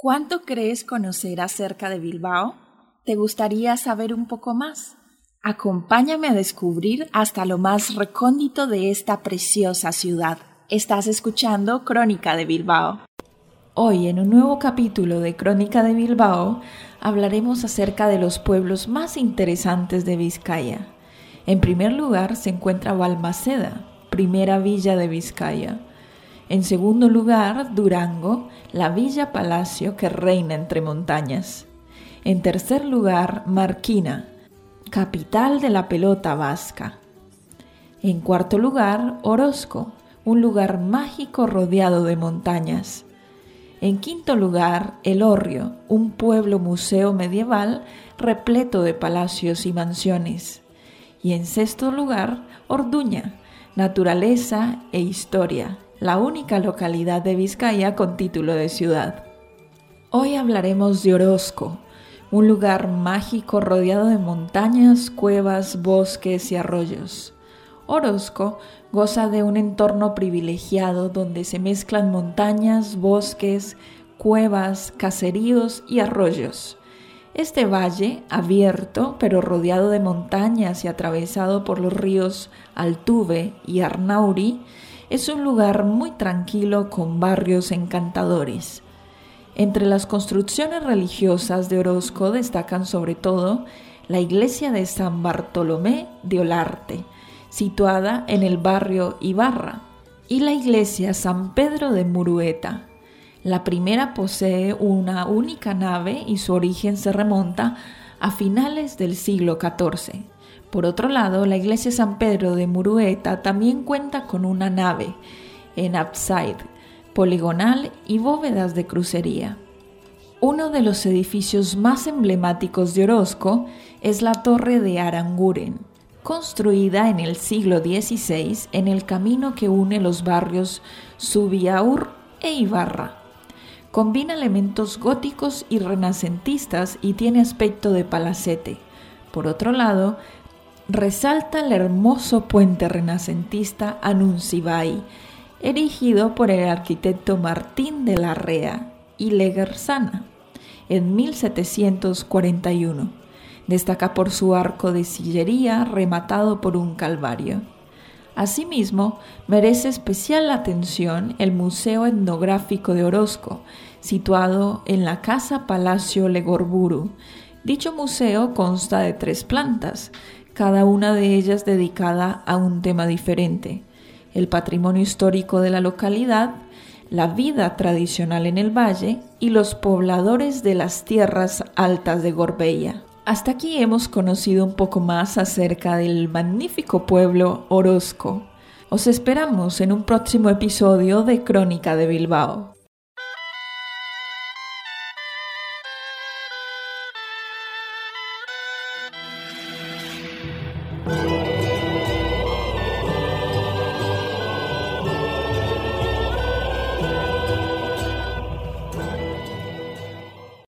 ¿Cuánto crees conocer acerca de Bilbao? ¿Te gustaría saber un poco más? Acompáñame a descubrir hasta lo más recóndito de esta preciosa ciudad. Estás escuchando Crónica de Bilbao. Hoy, en un nuevo capítulo de Crónica de Bilbao, hablaremos acerca de los pueblos más interesantes de Vizcaya. En primer lugar se encuentra Balmaceda, primera villa de Vizcaya. En segundo lugar, Durango, la villa palacio que reina entre montañas. En tercer lugar, Marquina, capital de la pelota vasca. En cuarto lugar, Orozco, un lugar mágico rodeado de montañas. En quinto lugar, El Horrio, un pueblo museo medieval repleto de palacios y mansiones. Y en sexto lugar, Orduña, naturaleza e historia, la única localidad de Vizcaya con título de ciudad. Hoy hablaremos de Orozco, un lugar mágico rodeado de montañas, cuevas, bosques y arroyos. Orozco goza de un entorno privilegiado donde se mezclan montañas, bosques, cuevas, caseríos y arroyos. Este valle, abierto pero rodeado de montañas y atravesado por los ríos Altuve y Arnauri, es un lugar muy tranquilo con barrios encantadores. Entre las construcciones religiosas de Orozco destacan sobre todo la iglesia de San Bartolomé de Olarte, situada en el barrio Ibarra, y la iglesia San Pedro de Murueta. La primera posee una única nave y su origen se remonta a finales del siglo XIV. Por otro lado, la iglesia San Pedro de Murueta también cuenta con una nave en upside poligonal y bóvedas de crucería. Uno de los edificios más emblemáticos de Orozco es la Torre de Aranguren, construida en el siglo XVI en el camino que une los barrios Subiaur e Ibarra. Combina elementos góticos y renacentistas y tiene aspecto de palacete. Por otro lado, resalta el hermoso puente renacentista Anuncibai, erigido por el arquitecto Martín de la Rea y Leguerzana en 1741. Destaca por su arco de sillería rematado por un calvario. Asimismo, merece especial atención el Museo Etnográfico de Orozco, situado en la Casa Palacio Legorburu. Dicho museo consta de tres plantas, cada una de ellas dedicada a un tema diferente el patrimonio histórico de la localidad, la vida tradicional en el valle y los pobladores de las tierras altas de Gorbella. Hasta aquí hemos conocido un poco más acerca del magnífico pueblo Orozco. Os esperamos en un próximo episodio de Crónica de Bilbao.